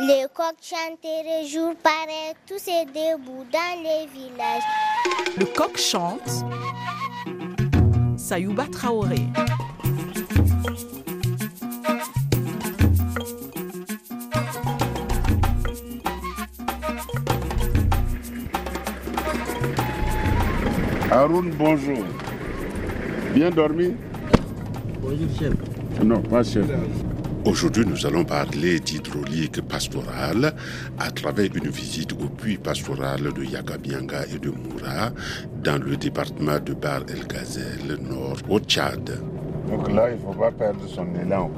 Les coqs chanteraient jour pareil, tous et debout dans les villages. Le coq chante. Sayouba Traoré. Haroun, bonjour. Bien dormi? Bonjour, chef. Non, pas chef. Aujourd'hui, nous allons parler d'hydraulique pastorale à travers une visite au puits pastoral de Yagabianga et de Moura dans le département de Bar El Ghazel, nord au Tchad. Donc là, il ne faut pas perdre son élan.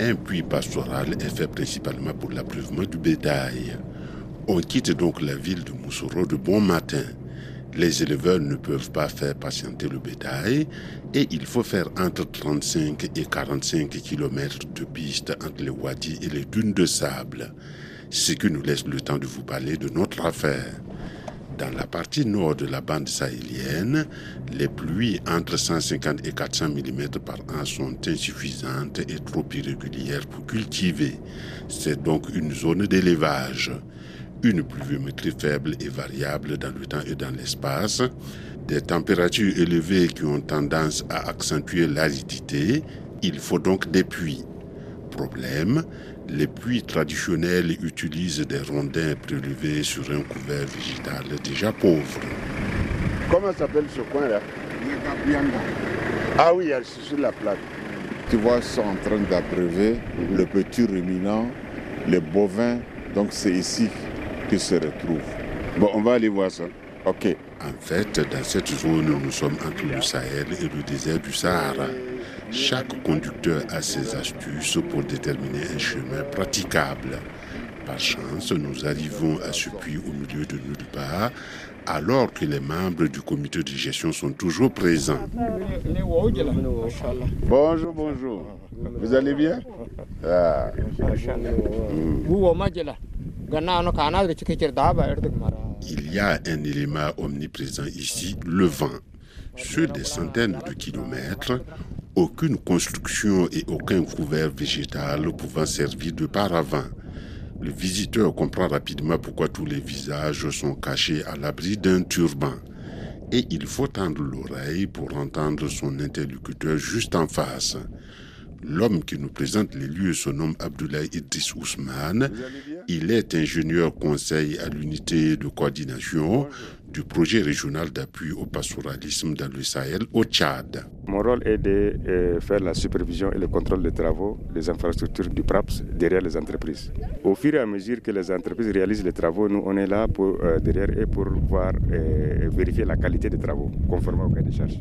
Un puits pastoral est fait principalement pour l'abreuvement du bétail. On quitte donc la ville de Moussoro de bon matin. Les éleveurs ne peuvent pas faire patienter le bétail et il faut faire entre 35 et 45 km de piste entre les wadis et les dunes de sable, ce qui nous laisse le temps de vous parler de notre affaire. Dans la partie nord de la bande sahélienne, les pluies entre 150 et 400 mm par an sont insuffisantes et trop irrégulières pour cultiver. C'est donc une zone d'élevage. Une pluviométrie faible et variable dans le temps et dans l'espace, des températures élevées qui ont tendance à accentuer l'aridité, il faut donc des puits. Problème, les puits traditionnels utilisent des rondins prélevés sur un couvert végétal déjà pauvre. Comment s'appelle ce coin-là? Ah oui, c'est sur la plaque. Tu vois, ils sont en train d'abreuver le petit ruminant, les bovins. Donc c'est ici qu'ils se retrouvent. Bon, on va aller voir ça. Ok. En fait, dans cette zone, nous sommes entre le Sahel et le désert du Sahara. Chaque conducteur a ses astuces pour déterminer un chemin praticable. Par chance, nous arrivons à ce puits au milieu de nulle part, alors que les membres du comité de gestion sont toujours présents. Bonjour, bonjour. Vous allez bien? Ah. Il y a un élément omniprésent ici, le vent. Sur des centaines de kilomètres, aucune construction et aucun couvert végétal pouvant servir de paravent. Le visiteur comprend rapidement pourquoi tous les visages sont cachés à l'abri d'un turban. Et il faut tendre l'oreille pour entendre son interlocuteur juste en face. L'homme qui nous présente les lieux se nomme Abdoulaye Idriss Ousmane. Il est ingénieur conseil à l'unité de coordination du projet régional d'appui au pastoralisme dans le Sahel au Tchad. Mon rôle est de euh, faire la supervision et le contrôle des travaux des infrastructures du PRAPS derrière les entreprises. Au fur et à mesure que les entreprises réalisent les travaux, nous on est là pour, euh, derrière et pour voir euh, vérifier la qualité des travaux conformément au cahier de charge.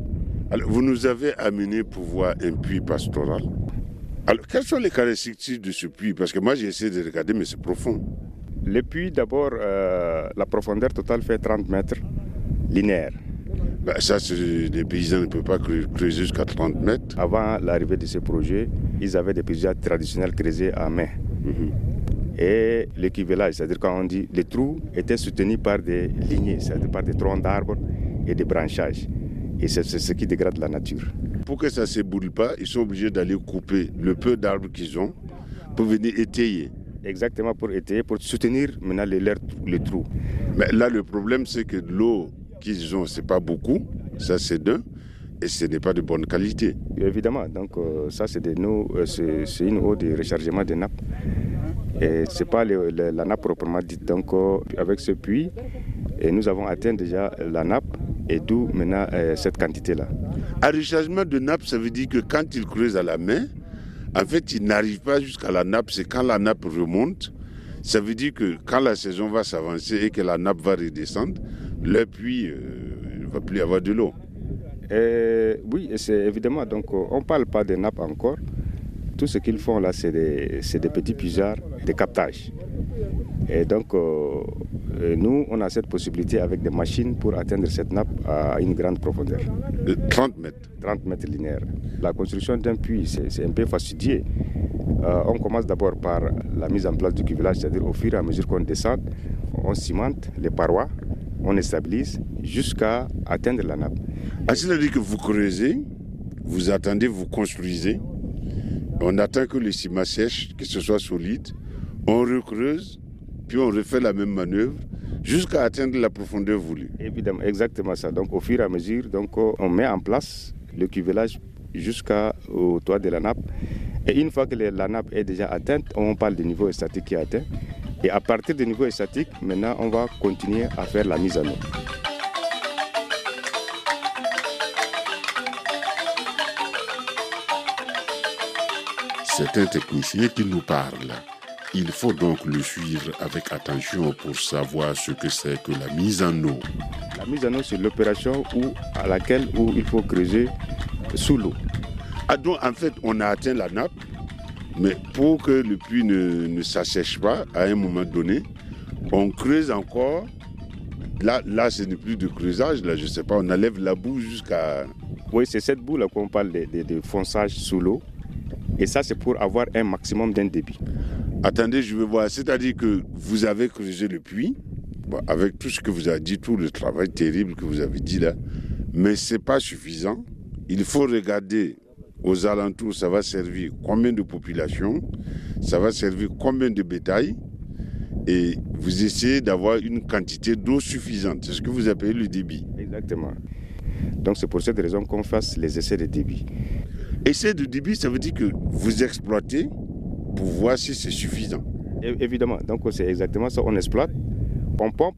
Alors, vous nous avez amené pour voir un puits pastoral. Alors, quelles sont les caractéristiques de ce puits? Parce que moi, j'ai essayé de regarder, mais c'est profond. Le puits, d'abord, euh, la profondeur totale fait 30 mètres linéaires. Ben, ça, les paysans ne peuvent pas creuser jusqu'à 30 mètres. Avant l'arrivée de ce projet, ils avaient des puisades traditionnels creusés à main. Mhm. Et l'équivalent, c'est-à-dire quand on dit les trous étaient soutenus par des lignées, c'est-à-dire par des troncs d'arbres et des branchages. Et c'est ce qui dégrade la nature. Pour que ça ne s'éboule pas, ils sont obligés d'aller couper le peu d'arbres qu'ils ont pour venir étayer. Exactement, pour étayer, pour soutenir maintenant les, les, les trous. Mais là, le problème, c'est que l'eau qu'ils ont, ce n'est pas beaucoup. Ça, c'est d'un. Et ce n'est pas de bonne qualité. Évidemment, donc euh, ça, c'est euh, une eau de rechargement des nappes. Et ce n'est pas le, le, la nappe proprement dite. Donc, euh, avec ce puits, et nous avons atteint déjà la nappe et d'où maintenant euh, cette quantité-là. Un rechargement de nappe, ça veut dire que quand ils creusent à la main, en fait, ils n'arrivent pas jusqu'à la nappe. C'est quand la nappe remonte, ça veut dire que quand la saison va s'avancer et que la nappe va redescendre, le puits euh, ne va plus avoir de l'eau. oui, c'est évidemment. Donc, on ne parle pas de nappe encore. Tout ce qu'ils font là, c'est des, des, petits puisards de captage. Et donc, euh, nous, on a cette possibilité avec des machines pour atteindre cette nappe à une grande profondeur. De 30 mètres 30 mètres linéaires. La construction d'un puits, c'est un peu fastidieux. Euh, on commence d'abord par la mise en place du cuvelage, c'est-à-dire au fur et à mesure qu'on descend, on cimente les parois, on les stabilise jusqu'à atteindre la nappe. Ah, c'est-à-dire que vous creusez, vous attendez, vous construisez. On attend que le ciment sèche, que ce soit solide. On recreuse, puis on refait la même manœuvre jusqu'à atteindre la profondeur voulue. Évidemment, exactement ça. Donc au fur et à mesure, donc, on met en place le cuvelage jusqu'au toit de la nappe. Et une fois que la nappe est déjà atteinte, on parle du niveau statique qui est atteint. Et à partir du niveau statique, maintenant, on va continuer à faire la mise en eau. C'est un technicien qui nous parle. Il faut donc le suivre avec attention pour savoir ce que c'est que la mise en eau. La mise en eau, c'est l'opération où, à laquelle où il faut creuser sous l'eau. Ah, donc, en fait, on a atteint la nappe, mais pour que le puits ne, ne s'assèche pas à un moment donné, on creuse encore. Là, là ce n'est plus de creusage, là, je ne sais pas, on enlève la boue jusqu'à. Oui, c'est cette boue là qu'on parle de, de, de fonçage sous l'eau. Et ça, c'est pour avoir un maximum d'un débit. Attendez, je veux voir. C'est-à-dire que vous avez creusé le puits, bon, avec tout ce que vous avez dit, tout le travail terrible que vous avez dit là, mais ce n'est pas suffisant. Il faut regarder aux alentours, ça va servir combien de populations, ça va servir combien de bétail, et vous essayez d'avoir une quantité d'eau suffisante. C'est ce que vous appelez le débit. Exactement. Donc c'est pour cette raison qu'on fasse les essais de débit. Essai de débit, ça veut dire que vous exploitez pour voir si c'est suffisant. Évidemment, donc c'est exactement ça. On exploite, on pompe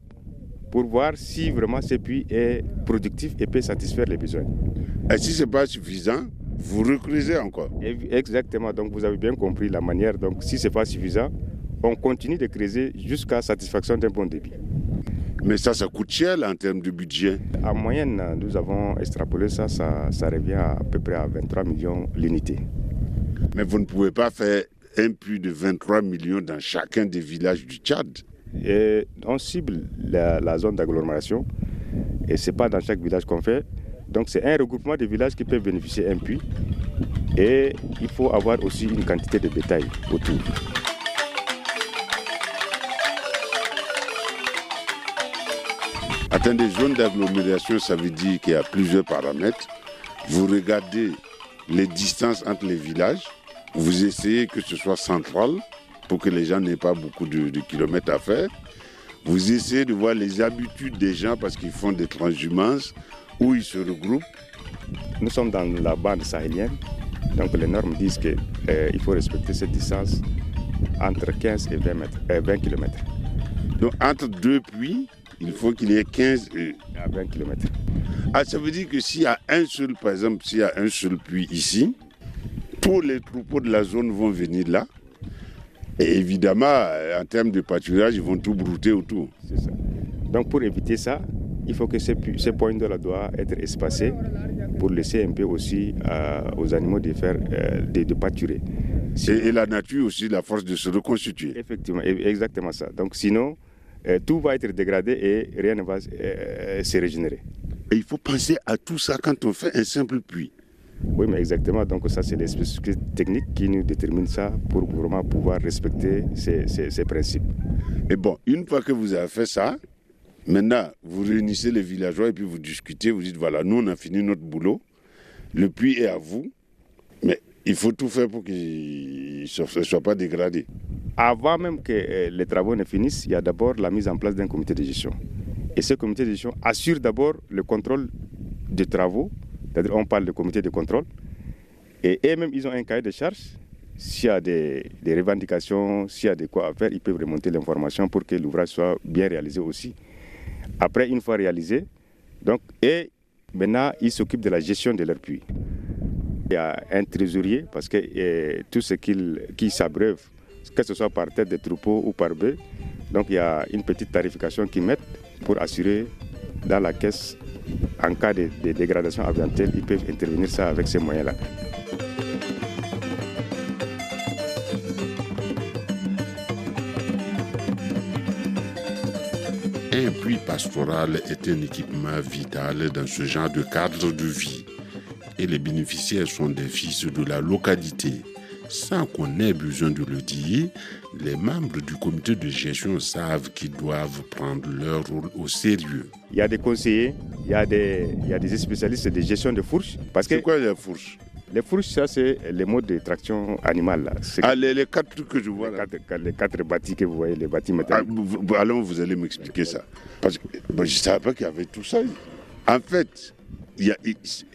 pour voir si vraiment ce puits est productif et peut satisfaire les besoins. Et si ce n'est pas suffisant, vous recreusez encore. Exactement, donc vous avez bien compris la manière. Donc si ce n'est pas suffisant, on continue de creuser jusqu'à satisfaction d'un bon débit. Mais ça, ça coûte cher là, en termes de budget. En moyenne, nous avons extrapolé ça, ça, ça revient à, peu près à 23 millions l'unité. Mais vous ne pouvez pas faire un puits de 23 millions dans chacun des villages du Tchad. Et on cible la, la zone d'agglomération et ce n'est pas dans chaque village qu'on fait. Donc c'est un regroupement de villages qui peuvent bénéficier d'un puits et il faut avoir aussi une quantité de bétail autour. Attendez, zone d'agglomération, ça veut dire qu'il y a plusieurs paramètres. Vous regardez les distances entre les villages. Vous essayez que ce soit central pour que les gens n'aient pas beaucoup de, de kilomètres à faire. Vous essayez de voir les habitudes des gens parce qu'ils font des transhumances, où ils se regroupent. Nous sommes dans la bande sahélienne, donc les normes disent qu'il faut respecter cette distance entre 15 et 20, mètres, euh, 20 km. Donc entre deux puits, il faut qu'il y ait 15... euh, À 20 km. Ah, ça veut dire que s'il y a un seul, par exemple, s'il y a un seul puits ici, tous les troupeaux de la zone vont venir là. Et évidemment, en termes de pâturage, ils vont tout brouter autour. C'est ça. Donc pour éviter ça, il faut que ces, ces points de là doivent être espacés pour laisser un peu aussi euh, aux animaux de faire euh, de, de pâturer. Et, et la nature aussi, la force de se reconstituer. Effectivement, exactement ça. Donc sinon, euh, tout va être dégradé et rien ne va se régénérer. Et il faut penser à tout ça quand on fait un simple puits. Oui, mais exactement. Donc ça, c'est les spécificités techniques qui nous déterminent ça pour vraiment pouvoir respecter ces, ces- ces principes. Et bon, une fois que vous avez fait ça, maintenant, vous réunissez les villageois et puis vous discutez, vous dites, voilà, nous, on a fini notre boulot, le puits est à vous, mais il faut tout faire pour qu'il ne soit pas dégradé. Avant même que euh, les travaux ne finissent, il y a d'abord la mise en place d'un comité de gestion. Et ce comité de gestion assure d'abord le contrôle des travaux, c'est-à-dire on parle de comité de contrôle, et eux-mêmes, ils ont un cahier de charges. S'il y a des, des revendications, s'il y a de quoi à faire, ils peuvent remonter l'information pour que l'ouvrage soit bien réalisé aussi. Après, une fois réalisé, donc, et maintenant, ils s'occupent de la gestion de leur puits. Il y a un trésorier parce que euh, tout ce qu'il qui s'abreuve, que ce soit par tête de troupeau ou par bœuf, donc il y a une petite tarification qu'ils mettent pour assurer dans la caisse, en cas de, dégradation ambientale, ils peuvent intervenir ça avec ces moyens-là. Un puits pastoral est un équipement vital dans ce genre de cadre de vie. Et les bénéficiaires sont des fils de la localité. Sans qu'on ait besoin de le dire, les membres du comité de gestion savent qu'ils doivent prendre leur rôle au sérieux. Il y a des conseillers, il y a des, il y a des spécialistes de gestion de fourches. Parce que C'est quoi la fourche Les fourches, ça, c'est les modes de traction animale. Là. Ah, les, les, quatre trucs que je vois les là. Quatre, les quatre bâtis que vous voyez, les bâtis Ah, métalliques. vous- allons, vous allez m'expliquer ça. Parce que je ne savais pas qu'il y avait tout ça. En fait,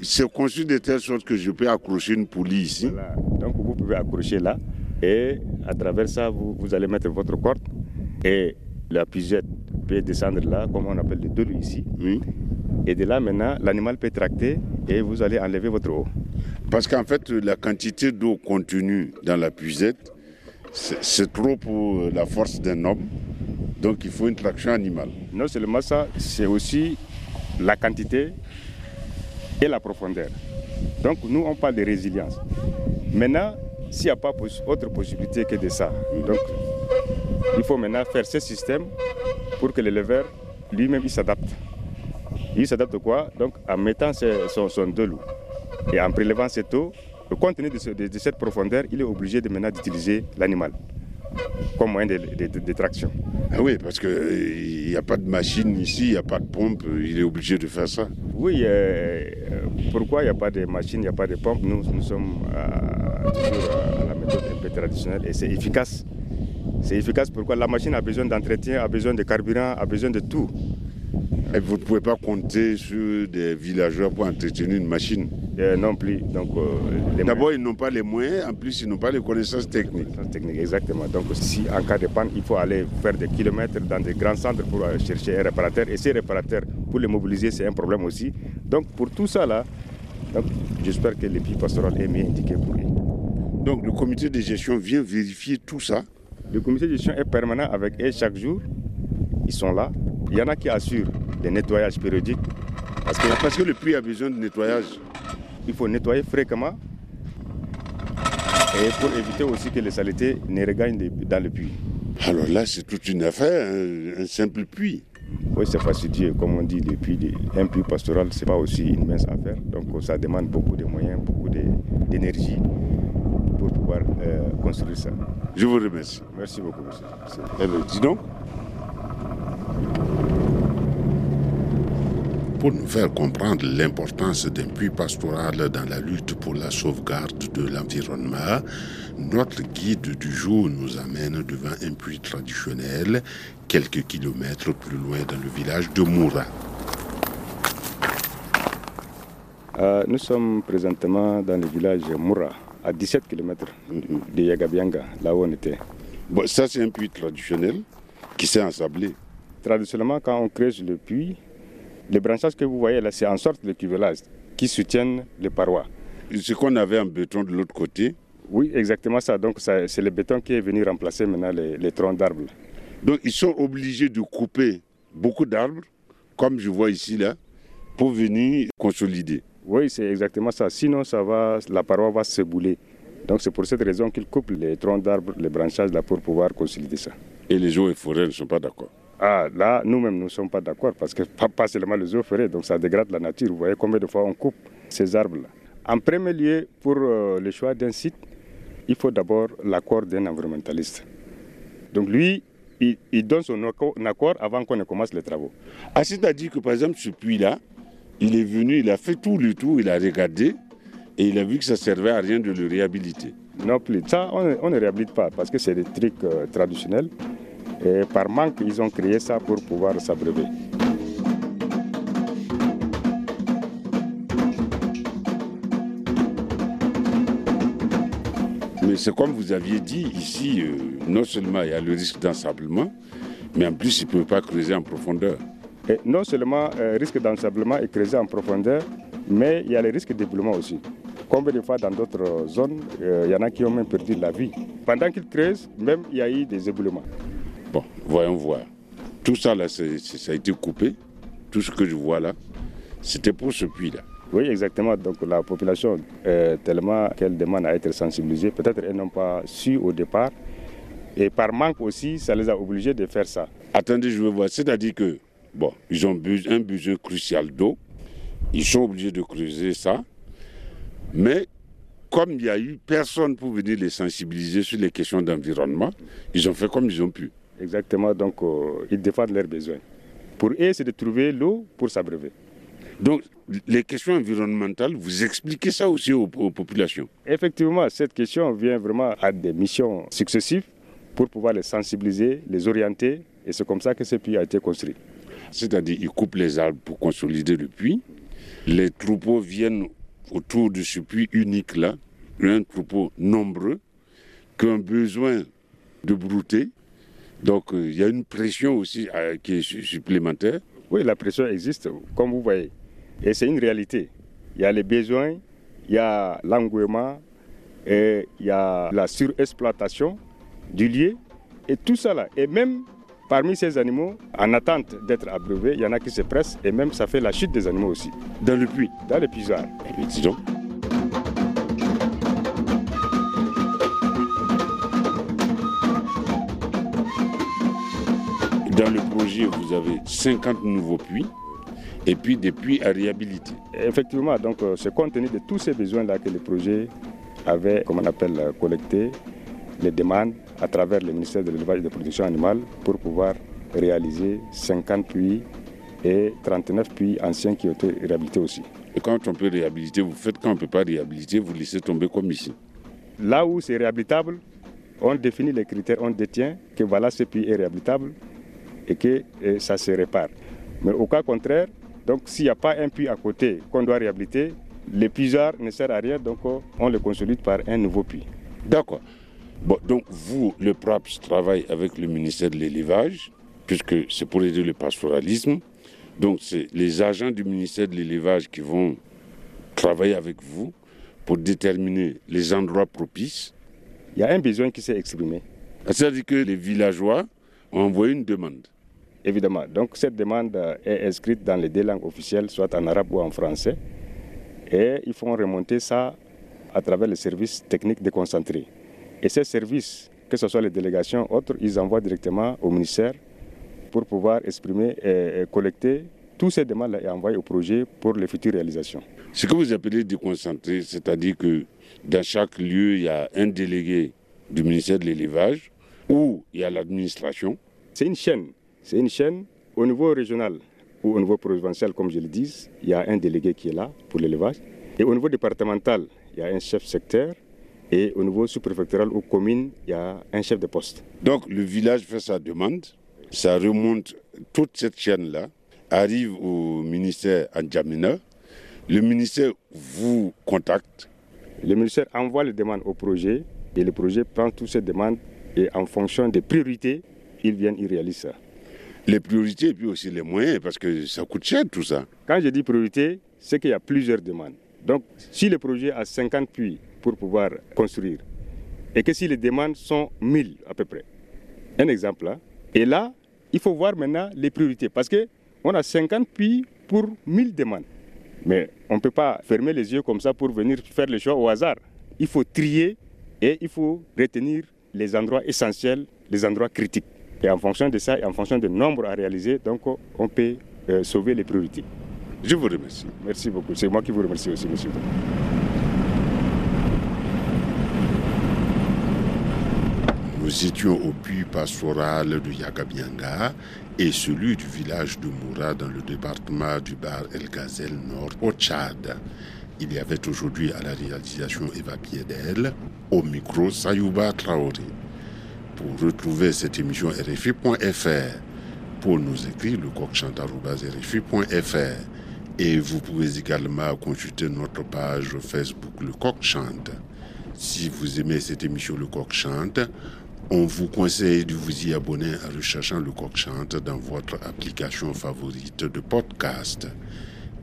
c'est conçu de telle sorte que je peux accrocher une poulie ici. Voilà. Donc vous pouvez accrocher là et à travers ça, vous, vous allez mettre votre corde et la puisette peut descendre là, comme on appelle le deux ici. Oui. Et de là maintenant, l'animal peut tracter et vous allez enlever votre eau. Parce qu'en fait, la quantité d'eau contenue dans la puisette, c'est trop pour la force d'un homme. Donc il faut une traction animale. Non seulement ça, c'est aussi la quantité et la profondeur. Donc nous, on parle de résilience. Maintenant, s'il n'y a pas autre possibilité que de ça, donc il faut maintenant faire ce système pour que l'éleveur lui-même s'adapte. Il s'adapte quoi? Donc en mettant ses- son, son deux loups et en prélevant cette eau, compte tenu de, ce- de- de cette profondeur, il est obligé de maintenant d'utiliser l'animal comme moyen de, de- de- de traction. Ah oui, parce qu'il n'y a pas de machine ici, il n'y a pas de pompe, il est obligé de faire ça. Oui, euh, euh, pourquoi il n'y a pas de machine, il n'y a pas de pompe? Nous, nous sommes euh, toujours à la méthode un peu traditionnelle et c'est efficace. C'est efficace pourquoi? La machine a besoin d'entretien, a besoin de carburant, a besoin de tout. Et vous ne pouvez pas compter sur des villageois pour entretenir une machine. Euh, non plus. Donc, euh, D'abord, ils n'ont pas les moyens, en plus, ils n'ont pas les connaissances techniques. techniques, exactement. Donc, si en cas de panne, il faut aller faire des kilomètres dans des grands centres pour euh, chercher un réparateur. Et ces réparateurs, pour les mobiliser, c'est un problème aussi. Donc, pour tout ça là, j'espère que l'épi pastoral est mieux indiqué pour eux. Donc, le comité de gestion vient vérifier tout ça. Le comité de gestion est permanent avec eux chaque jour. Ils sont là. Il y en a qui assurent des nettoyages périodiques. Parce Ah, Parce que le puits a besoin de nettoyage. qu'il faut nettoyer fréquemment. Et pour éviter aussi que les saletés ne regagnent dans le puits. Alors là, c'est toute une affaire, un, un simple puits. Oui, c'est fastidieux. Comme on dit, le puits un puits pastoral, ce n'est pas aussi une mince affaire. Donc ça demande beaucoup de moyens, beaucoup d'énergie pour pouvoir euh, construire ça. Je vous remercie. Merci beaucoup, monsieur. Eh bien, dis donc. Pour nous faire comprendre l'importance d'un puits pastoral dans la lutte pour la sauvegarde de l'environnement, notre guide du jour nous amène devant un puits traditionnel, quelques kilomètres plus loin dans le village de Moura. Euh, nous sommes présentement dans le village Moura, à 17 km de Yagabianga, là où on était. Bon, ça, c'est un puits traditionnel qui s'est ensablé. Traditionnellement, quand on creuse le puits, les branchages que vous voyez là, c'est en sorte de cuvelage qui soutiennent les parois. Ce qu'on avait en béton de l'autre côté. Oui, exactement ça. Donc, c'est le béton qui est venu remplacer maintenant les, les troncs d'arbres. Donc, ils sont obligés de couper beaucoup d'arbres, comme je vois ici, là, pour venir consolider. Oui, c'est exactement ça. Sinon, ça va, la paroi va se bouler. Donc, c'est pour cette raison qu'ils coupent les troncs d'arbres, les branchages là, pour pouvoir consolider ça. Et les eaux et forêts ne sont pas d'accord. Ah, là, nous-mêmes, nous ne sommes pas d'accord parce que pas, seulement les eaux ferrées, donc ça dégrade la nature. Vous voyez combien de fois on coupe ces arbres-là. En premier lieu, pour euh, le choix d'un site, il faut d'abord l'accord d'un environnementaliste. Donc lui, il, il donne son accord avant qu'on ne commence les travaux. Ah, c'est-à-dire que, par exemple, ce puits-là, il est venu, il a fait tout le tour, il a regardé, et il a vu que ça servait à rien de le réhabiliter. Non plus. Ça, on, ne- on ne réhabilite pas parce que c'est des trucs euh, traditionnels. Et par manque, ils ont créé ça pour pouvoir s'abreuver. Mais c'est comme vous aviez dit, ici, euh, non seulement il y a le risque d'ensablement, mais en plus, il ne peut pas creuser en profondeur. Et non seulement euh, risque d'ensablement et creuser en profondeur, mais il y a le risque d'éboulement aussi. Combien de fois dans d'autres zones, euh, il y en a qui ont même perdu la vie. Pendant qu'ils creusent, même il y a eu des éboulements. Bon, voyons voir. Tout ça, là, ça a été coupé. Tout ce que je vois là, c'était pour ce puits-là. Oui, exactement. Donc la population, euh, tellement qu'elle demande à être sensibilisée, peut-être elles n'ont pas su au départ. Et par manque aussi, ça les a obligés de faire ça. Attendez, je veux voir. C'est-à-dire que, bon, ils ont un besoin crucial d'eau. Ils sont obligés de creuser ça. Mais comme il n'y a eu personne pour venir les sensibiliser sur les questions d'environnement, ils ont fait comme ils ont pu. Exactement, donc euh, ils défendent leurs besoins. Pour eux, c'est de trouver l'eau pour s'abreuver. Donc, les questions environnementales, vous expliquez ça aussi aux, aux populations Effectivement, cette question vient vraiment à des missions successives pour pouvoir les sensibiliser, les orienter, et c'est comme ça que ce puits a été construit. C'est-à-dire, ils coupent les arbres pour consolider le puits. Les troupeaux viennent autour de ce puits unique-là, un troupeau nombreux, qui ont besoin de brouter. Donc, euh, il y a une pression aussi euh, qui est su- supplémentaire. Oui, la pression existe, comme vous voyez. Et c'est une réalité. Il y a les besoins, il y a l'engouement, il y a la surexploitation du lieu. Et tout ça là. Et même parmi ces animaux, en attente d'être abreuvés, il y en a qui se pressent. Et même ça fait la chute des animaux aussi, Dans le puits. dans les puisards. Dans le projet, vous avez 50 nouveaux puits et puis des puits à réhabiliter. Effectivement, donc euh, c'est compte tenu de tous ces besoins-là que le projet avait, comme on appelle, euh, collecté les demandes à travers le ministère de l'élevage et de la protection animale pour pouvoir réaliser 50 puits et 39 puits anciens qui ont été réhabilités aussi. Et quand on peut réhabiliter, vous faites. Quand on ne peut pas réhabiliter, vous laissez tomber comme ici. Là où c'est réhabilitable, on définit les critères, on détient que voilà, ce puits est réhabilitable et que euh, ça se répare. Mais au cas contraire, donc s'il n'y a pas un puits à côté qu'on doit réhabiliter, les puisards ne servent à rien, donc euh, on les consolide par un nouveau puits. D'accord. Bon, donc vous, le PRAPS, travaille avec le ministère de l'élevage, puisque c'est pour aider le pastoralisme. Donc c'est les agents du ministère de l'élevage qui vont travailler avec vous pour déterminer les endroits propices. Il y a un besoin qui s'est exprimé, C'est-à-dire que les villageois ont envoyé une demande. Évidemment. Donc cette demande euh, est inscrite dans les deux langues officielles, soit en arabe ou en français. Et ils font remonter ça à travers les services techniques déconcentrés. Et ces services, que ce soit les délégations, autres, ils envoient directement au ministère pour pouvoir exprimer et, collecter tous ces demandes-là et envoyer au projet pour les futures réalisations. Ce que vous appelez déconcentré, c'est-à-dire que dans chaque lieu, il y a un délégué du ministère de l'élevage où il y a l'administration. C'est une chaîne. C'est une chaîne au niveau régional ou au niveau provincial, comme je le dis, il y a un délégué qui est là pour l'élevage. Et au niveau départemental, il y a un chef secteur. Et au niveau sous-préfectoral ou commune, il y a un chef de poste. Donc le village fait sa demande, ça remonte toute cette chaîne-là, arrive au ministère en Djamena. Le ministère vous contacte. Le ministère envoie les demandes au projet et le projet prend toutes ces demandes et en fonction des priorités, ils viennent, ils réalisent ça. Les priorités et puis aussi les moyens, parce que ça coûte cher tout ça. Quand je dis priorité, c'est qu'il y a plusieurs demandes. Donc, si le projet a 50 puits pour pouvoir construire, et que si les demandes sont 1000 à peu près, un exemple là, et là, il faut voir maintenant les priorités, parce qu'on a 50 puits pour 1000 demandes. Mais on ne peut pas fermer les yeux comme ça pour venir faire le choix au hasard. Il faut trier et il faut retenir les endroits essentiels, les endroits critiques. Et en fonction de ça et en fonction du nombre à réaliser, donc on peut euh, sauver les priorités. Je vous remercie. Merci beaucoup. C'est moi qui vous remercie aussi, monsieur. Nous étions au puits pastoral de Yagabianga et celui du village de Moura dans le département du Bar El Ghazel Nord au Tchad. Il y avait aujourd'hui à la réalisation Eva Piedel, au micro Sayouba Traoré. Pour retrouver cette émission RFI.fr, pour nous écrire le coq-chante@rfi.fr et vous pouvez également consulter notre page Facebook Le Coq Chante. Si vous aimez cette émission Le Coq Chante, on vous conseille de vous y abonner en recherchant Le Coq Chante dans votre application favorite de podcast.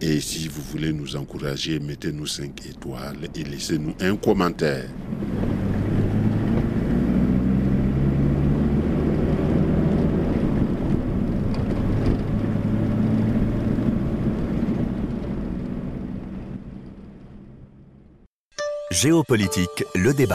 Et si vous voulez nous encourager, mettez-nous 5 étoiles et laissez-nous un commentaire. Géopolitique, le débat.